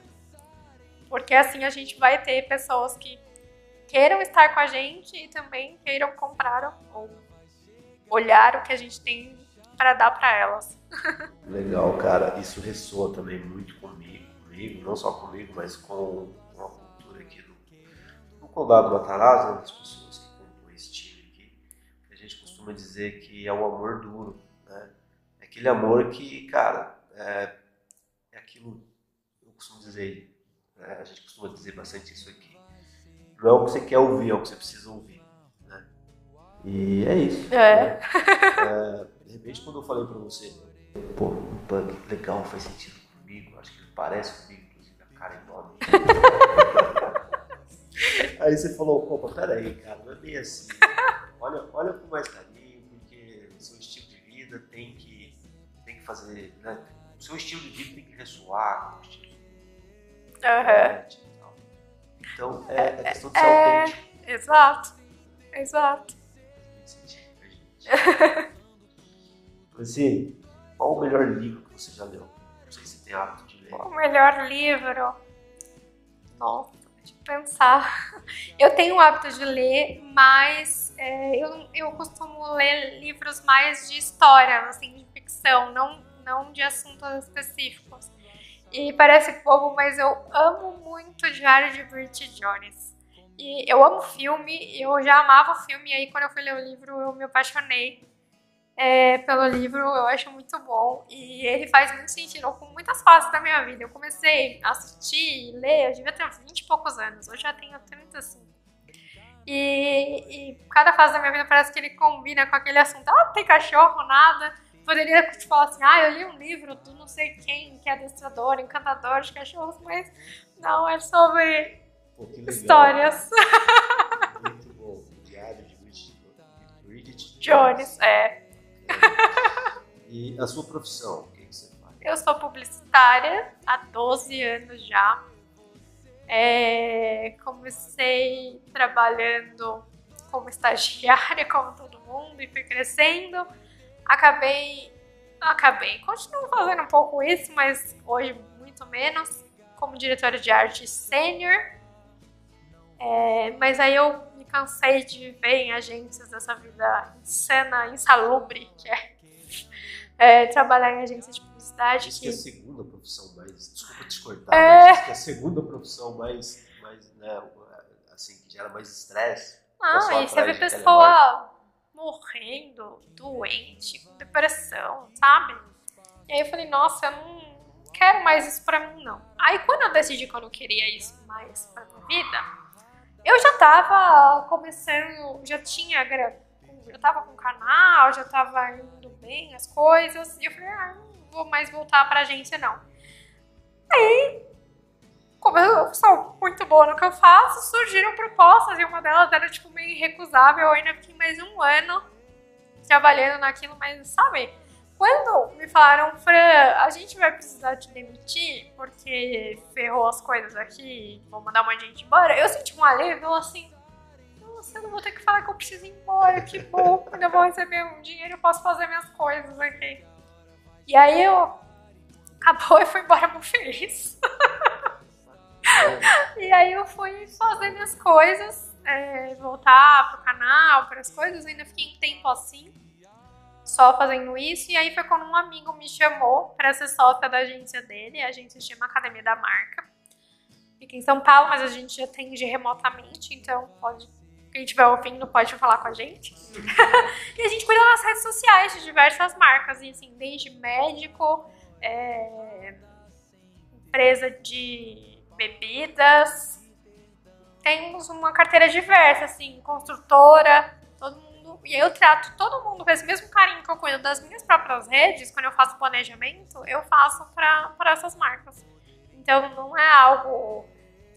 Porque assim a gente vai ter pessoas que queiram estar com a gente e também queiram comprar ou olhar o que a gente tem para dar para elas. Legal, cara. Isso ressoa também muito comigo, comigo, não só comigo, mas com, a cultura aqui do, do Condado Matarazzo, né, das pessoas que compõem esse time aqui. A gente costuma dizer que é um amor duro, aquele amor que, cara, é, é aquilo, eu costumo dizer, né? a gente costuma dizer bastante isso aqui. Não é o que você quer ouvir, é o que você precisa ouvir. Né? E é isso. É. Né? é de repente, quando eu falei pra você, pô, um punk legal, faz sentido comigo, acho que ele parece comigo, inclusive a cara é enorme. aí você falou, pô, peraí, cara, não é bem assim. Olha, olha com mais carinho, porque o seu estilo de vida tem que, fazer, né? O seu estilo de vida tem que ressoar com o estilo de vida. Uhum. Então, é, é questão de ser é, autêntico. Exato, exato. Francine, qual o melhor livro que você já leu? Não sei se tem hábito de ler. O melhor livro? Nossa, eu pensar. Eu tenho o hábito de ler, mas é, eu, eu costumo ler livros mais de história, assim, de ficção, não, não de assuntos específicos. E parece bobo, mas eu amo muito Diário de Bridget Jones. E eu amo filme, eu já amava o filme, e aí quando eu fui ler o livro eu me apaixonei é, pelo livro, eu acho muito bom. E ele faz muito sentido com muitas fases da minha vida. Eu comecei a assistir e ler, eu devia ter 20 e poucos anos, hoje já tenho 35. E, e cada fase da minha vida parece que ele combina com aquele assunto. Ah, não tem cachorro, nada. Poderia te falar assim, ah, eu li um livro do não sei quem, que é adestrador, encantador de cachorros, mas não, é sobre Pô, histórias. Muito bom. Diário de Bridget Jones, é e a sua profissão, o que você faz? Eu sou publicitária há 12 anos já. É, comecei trabalhando como estagiária, como todo mundo, e fui crescendo. Acabei, acabei, continuo fazendo um pouco isso, mas hoje muito menos, como diretora de arte sênior. É, mas aí eu cansei de viver em agências dessa vida insana, insalubre, que é, é trabalhar em agência de publicidade. Isso que... é a segunda profissão mais. Desculpa te cortar, é... mas que é a segunda profissão mais. mais né, assim, que gera mais estresse. Ah, e você vê pessoa morrendo, doente, com depressão, sabe? E aí eu falei, nossa, eu não quero mais isso pra mim, não. Aí quando eu decidi que eu não queria isso mais pra minha vida, eu já tava começando, já tinha, já tava com canal, já tava indo bem as coisas, e eu falei, ah, não vou mais voltar pra agência não. Aí, como eu sou muito boa no que eu faço, surgiram propostas, e uma delas era, tipo, meio irrecusável, eu ainda fiquei mais um ano trabalhando naquilo, mas, sabe, quando me falaram, Fran, a gente vai precisar te demitir porque ferrou as coisas aqui, vou mandar uma gente embora, eu senti um alívio assim. Nossa, eu não vou ter que falar que eu preciso ir embora, que bom, eu vou receber um dinheiro eu posso fazer minhas coisas aqui. E aí eu. Acabou e fui embora muito feliz. e aí eu fui fazer minhas coisas, é, voltar pro canal, para as coisas, ainda fiquei um tempo assim só fazendo isso. E aí foi quando um amigo me chamou para ser sócia da agência dele. A agência chama Academia da Marca. Fica em São Paulo, mas a gente já atende remotamente, então pode. Quem estiver ouvindo pode falar com a gente. e a gente cuida das redes sociais de diversas marcas, assim, desde médico, é, empresa de bebidas. Temos uma carteira diversa, assim, construtora, e eu trato todo mundo com esse mesmo carinho que eu cuido das minhas próprias redes, quando eu faço planejamento, eu faço para essas marcas. Então não é algo.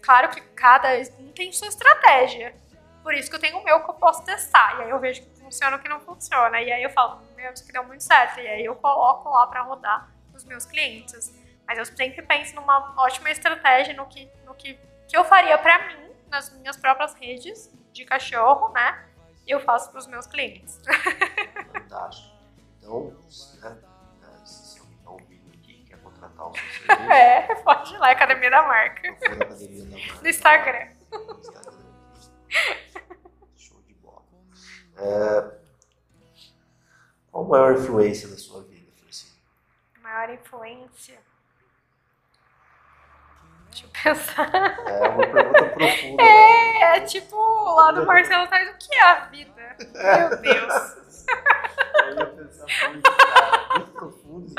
Claro que cada um tem sua estratégia. Por isso que eu tenho o meu que eu posso testar. E aí eu vejo que funciona ou que não funciona. E aí eu falo, meu, isso que deu muito certo. E aí eu coloco lá para rodar os meus clientes. Mas eu sempre penso numa ótima estratégia no que, no que, que eu faria para mim, nas minhas próprias redes de cachorro, né? Eu faço para os meus clientes. Fantástico. Então, né, se alguém está ouvindo aqui quer contratar o seu serviço. É, pode ir lá, Academia da Marca. Academia da Marca. No Instagram. No Instagram. Show de bola. É, qual a maior influência da sua vida, Francine? Maior influência? Deixa eu pensar. É uma pergunta profunda. É, né? é tipo lá do Marcelo Tais, o que é a vida? Meu Deus. Eu ia pensar muito, profundo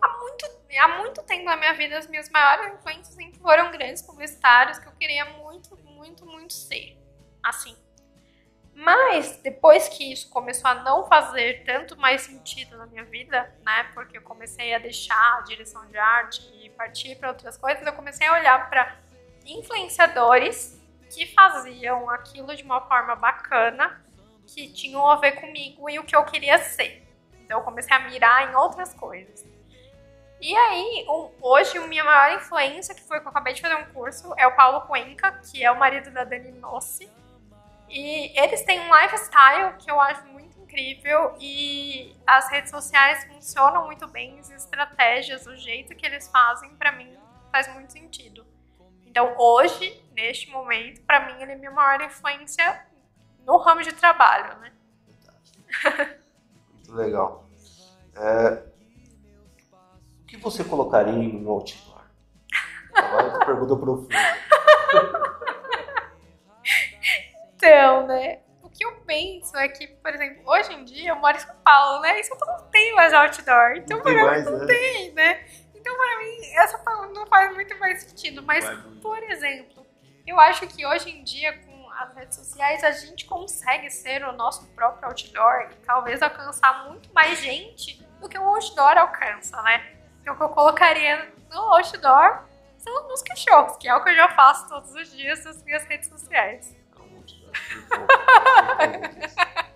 Há muito, há muito tempo na minha vida, as minhas maiores influências sempre foram grandes publicitários que eu queria muito, muito, muito ser. Assim. Mas depois que isso começou a não fazer tanto mais sentido na minha vida, né? Porque eu comecei a deixar a direção de arte e partir para outras coisas, eu comecei a olhar para influenciadores que faziam aquilo de uma forma bacana, que tinham a ver comigo e o que eu queria ser. Então eu comecei a mirar em outras coisas. E aí, hoje, a minha maior influência, que foi que eu acabei de fazer um curso, é o Paulo Cuenca, que é o marido da Dani Nossi e eles têm um lifestyle que eu acho muito incrível e as redes sociais funcionam muito bem, as estratégias, o jeito que eles fazem, para mim, faz muito sentido. Então, hoje, neste momento, para mim, ele é minha maior influência no ramo de trabalho, né? Muito legal. É, o que você colocaria em um outdoor? Agora pergunta profunda. Então, né? O que eu penso é que, por exemplo, hoje em dia eu moro em São Paulo, né? E São Paulo não tem mais outdoor. Então, não tem mais, não né? tem, né? Então, para mim, essa pergunta não faz muito mais sentido. Mas, por exemplo, eu acho que hoje em dia, com as redes sociais, a gente consegue ser o nosso próprio outdoor e talvez alcançar muito mais gente do que o outdoor alcança, né? Então, o que eu colocaria no outdoor são os cachorros, que é o que eu já faço todos os dias nas minhas redes sociais.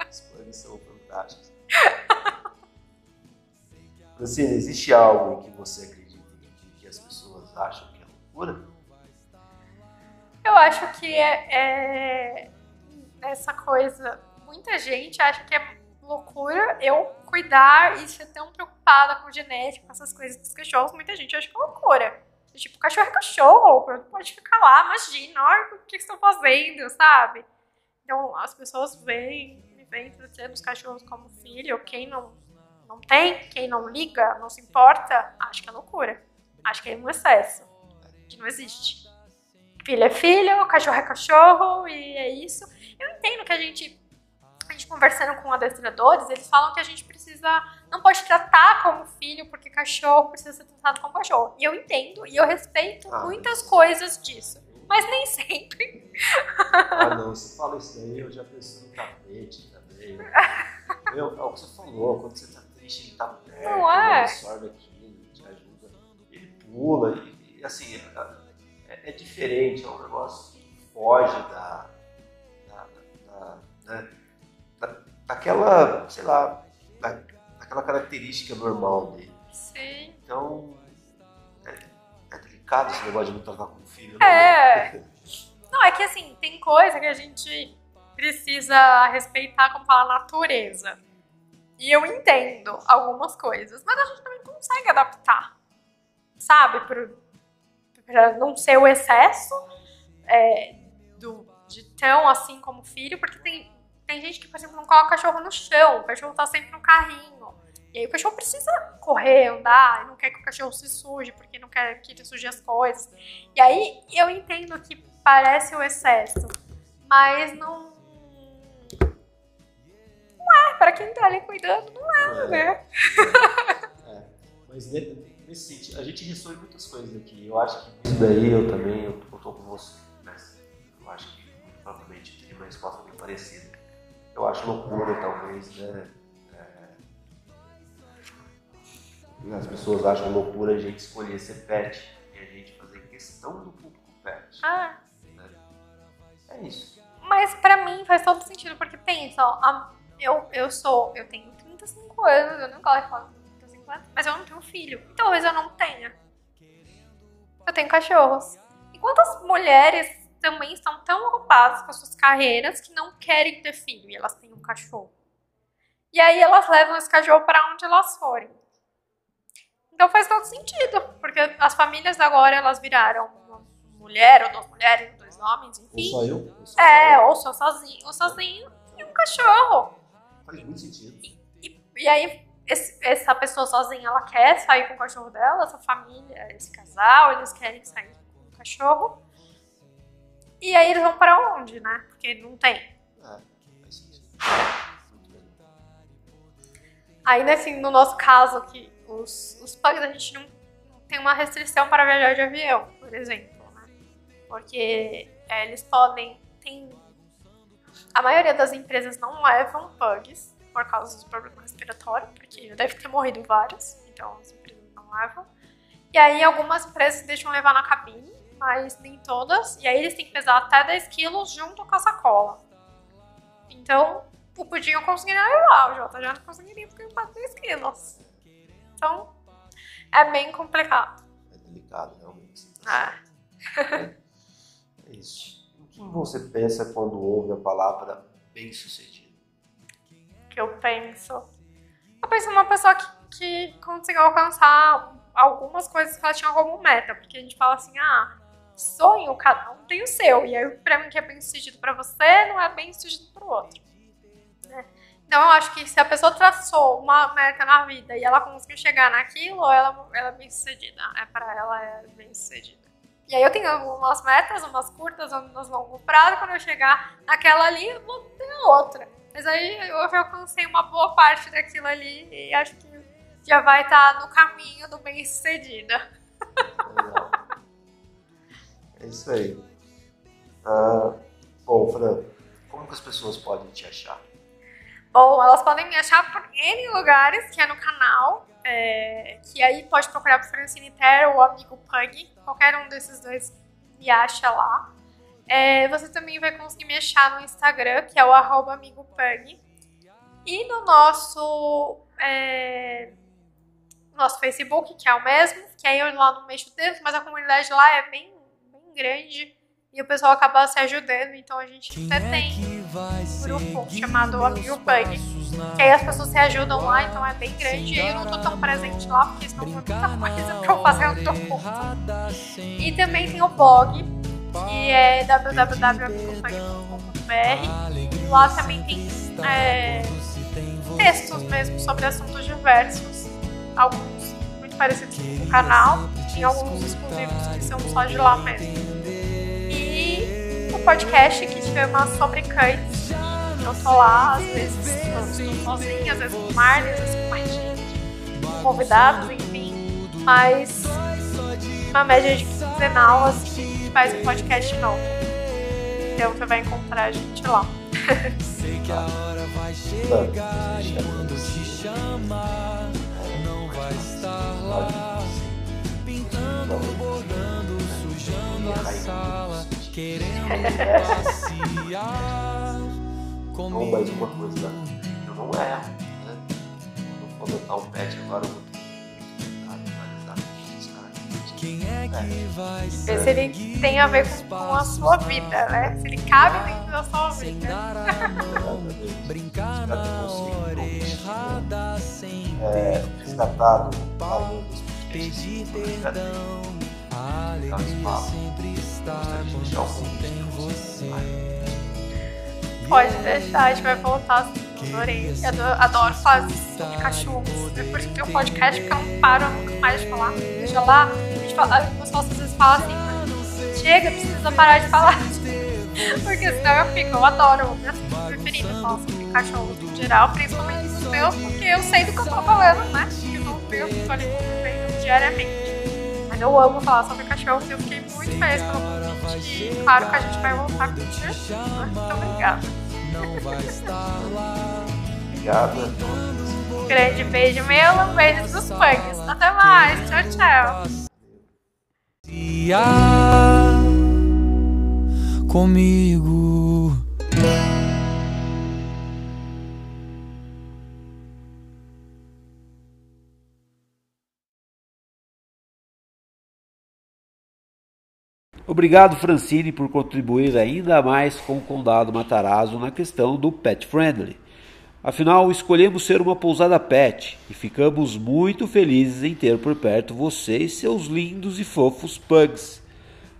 As planos são fantásticos. Francine, existe algo em que você acredita e que as pessoas acham que é loucura? Eu acho que é, é essa coisa. Muita gente acha que é loucura eu cuidar e ser tão preocupada com genética, com essas coisas dos cachorros. Muita gente acha que é loucura. Tipo, cachorro é cachorro, pode ficar lá, imagina, olha o que estão fazendo, sabe? Então, as pessoas veem, me veem tratando os cachorros como filho. Quem não, não tem, quem não liga, não se importa, acho que é loucura. Acho que é um excesso, que não existe. Filho é filho, cachorro é cachorro, e é isso. Eu entendo que a gente, a gente conversando com adestradores, eles falam que a gente precisa, não pode tratar como filho, porque cachorro precisa ser tratado como cachorro. E eu entendo, e eu respeito ah, muitas coisas disso. Mas nem sempre. Ah, não, você fala isso daí, eu já penso no tapete também. Meu, é o que você falou, quando você tá triste, ele tá perto, Não é? ele absorve aquilo, te ajuda, ele pula, e, e, assim, é, é diferente, é um negócio que foge da, da, da, né, da- daquela, sei lá, da, daquela característica normal dele. Sim. Então, é, delicado esse negócio de não tratar como filho, né? É. Não, é que assim, tem coisa que a gente precisa respeitar, como fala, a natureza. E eu entendo algumas coisas, mas a gente também consegue adaptar, sabe? Pra não ser o excesso é, do, de tão assim como filho, porque tem, tem gente que, por exemplo, não coloca o cachorro no chão, o cachorro tá sempre no carrinho. E aí o cachorro precisa correr, andar, e não quer que o cachorro se suje, porque não quer que ele suje as coisas. E aí eu entendo que parece o excesso, mas não. Não é, para quem tá ali cuidando, não é, né? É, mas ne- nesse sentido, a gente ressoa muitas coisas aqui. Eu acho que isso daí eu também, eu, eu tô com você. Né? Eu acho que provavelmente teria uma resposta bem parecida. Eu acho loucura, talvez, né? As pessoas acham loucura a gente escolher ser pet e a gente fazer questão do público pet. Ah, É isso. mas pra mim faz todo sentido, porque pensa, ó, eu, eu sou, eu tenho 35 anos, eu não gosto de falar que eu tenho 35 anos, mas eu não tenho filho. E talvez eu não tenha. Eu tenho cachorros. E quantas mulheres também estão tão ocupadas com as suas carreiras que não querem ter filho e elas têm um cachorro? E aí elas levam esse cachorro pra onde elas forem. Então faz todo sentido, porque as famílias agora elas viraram uma mulher ou duas mulheres, ou dois homens, Ou enfim. só eu? Ou só É, eu? ou só sozinho, ou sozinho e um cachorro. Faz muito sentido. E aí, esse- essa pessoa sozinha, ela quer sair com o cachorro dela, essa família, esse casal, eles querem sair com o cachorro. E aí eles vão pra onde, né? Porque não tem. É, faz sentido. Aí, assim, no nosso caso, que os, os pugs, a gente não, tem uma restrição para viajar de avião, por exemplo, né? Porque é, eles podem... Tem, a maioria das empresas não levam pugs por causa do problema respiratório, porque já deve ter morrido vários, então as empresas não levam. E aí algumas empresas deixam levar na cabine, mas nem todas. E aí eles têm que pesar até 10 quilos junto com a sacola. Então, o pudim eu conseguiria levar, o Jota já não conseguiria porque eu passo 10 quilos. Então, é bem complicado. É delicado, realmente. Ah, É isso. O que você pensa quando ouve a palavra bem-sucedido? que eu penso. Eu penso numa pessoa que, que conseguiu alcançar algumas coisas que ela tinha como meta. Porque a gente fala assim, ah, sonho, cada um tem o seu. E aí, pra mim, que é bem sucedido pra você, não é bem sucedido pro outro. Então, eu acho que se a pessoa traçou uma meta na vida e ela conseguiu chegar naquilo, ela, ela é bem sucedida. É pra ela, é bem sucedida. E aí eu tenho algumas metas, umas curtas, umas longo prazo. Quando eu chegar naquela ali, eu vou ter outra. Mas aí eu já alcancei uma boa parte daquilo ali e acho que já vai estar no caminho do bem sucedida. Legal. É isso aí. Ah, bom, Fran, como que as pessoas podem te achar? Bom, elas podem me achar por N lugares, que é no canal. é, que aí pode procurar por Francine Terra ou Amigo Pug. Qualquer um desses dois me acha lá. É, você também vai conseguir me achar no Instagram, que é o arroba Amigo Pug. E no nosso, é, nosso Facebook, que é o mesmo, que aí eu lá não mexo dentro, mas a comunidade lá é bem, bem grande. E o pessoal acaba se ajudando, então a gente até tem um grupo chamado Amigo Pug. Que aí as pessoas se ajudam lá, então é bem grande. E eu não tô tão presente lá, porque senão é muita coisa pra eu fazer eu tô conta. E também tem o blog, que é www.amigopug.com.br. Lá também tem é, textos mesmo sobre assuntos diversos. Alguns muito parecidos com o canal, e alguns exclusivos que são só de lá mesmo. Podcast que chama Sobre Cães. Eu tô lá, às vezes sozinha, às vezes com o Marley, às vezes com mais gente, convidados, enfim. Mas uma média de quinzenal, assim. faz um podcast novo. Então você vai encontrar a gente lá. Sei que a hora vai chegar e quando te chamar, não vai estar lá. Pintando, bordando, sujando a sala, querendo passear comigo. Não, mais uma coisa, eu não erro, né? Quando for adotar um pet agora, eu vou quem é que vai Ver se ele tem a ver com, com, a sua vida, né? Se ele cabe dentro da sua vida. Brincar na hora errada sem é, resgatado pedir perdão. A alegria sempre está quando se tem você. Pode deixar, a gente vai voltar assim. Adorei. Adoro, adoro fazer sobre cachorros. É por isso que tem um podcast, porque eu não paro nunca mais de falar. Deixa lá falar, os às vezes falam assim, chega, precisa parar de falar. Porque senão eu fico, eu adoro, minhas preferidas falam sobre cachorros em geral, principalmente os meus, porque eu sei do que eu tô falando, né? Porque eu não tô ali diariamente. Mas eu amo falar sobre cachorros e eu fiquei muito feliz pelo convite. E claro que a gente vai voltar com. Né? Muito obrigada. Obrigada. Grande beijo meu, um beijo dos punks. Até mais. Tchau, tchau comigo. Obrigado, Francine, por contribuir ainda mais com o Condado Matarazzo na questão do pet friendly. Afinal, escolhemos ser uma pousada pet e ficamos muito felizes em ter por perto você e seus lindos e fofos pugs.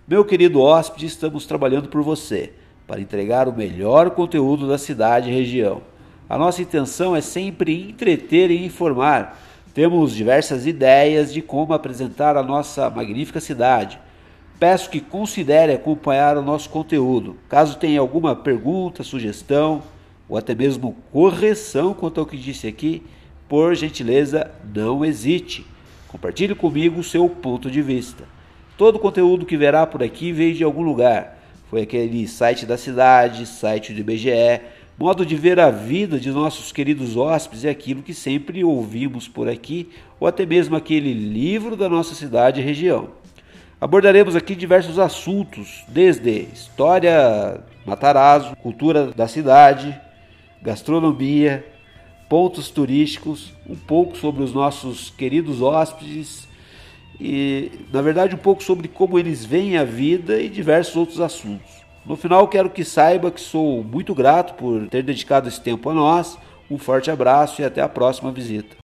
Meu querido hóspede, estamos trabalhando por você para entregar o melhor conteúdo da cidade e região. A nossa intenção é sempre entreter e informar. Temos diversas ideias de como apresentar a nossa magnífica cidade. Peço que considere acompanhar o nosso conteúdo. Caso tenha alguma pergunta, sugestão, ou até mesmo correção quanto ao que disse aqui, por gentileza, não hesite. Compartilhe comigo o seu ponto de vista. Todo o conteúdo que verá por aqui veio de algum lugar. Foi aquele site da cidade, site do IBGE, modo de ver a vida de nossos queridos hóspedes é aquilo que sempre ouvimos por aqui, ou até mesmo aquele livro da nossa cidade e região. Abordaremos aqui diversos assuntos, desde história Matarazzo, cultura da cidade, gastronomia, pontos turísticos, um pouco sobre os nossos queridos hóspedes e, na verdade, um pouco sobre como eles veem a vida e diversos outros assuntos. No final, quero que saiba que sou muito grato por ter dedicado esse tempo a nós. Um forte abraço e até a próxima visita.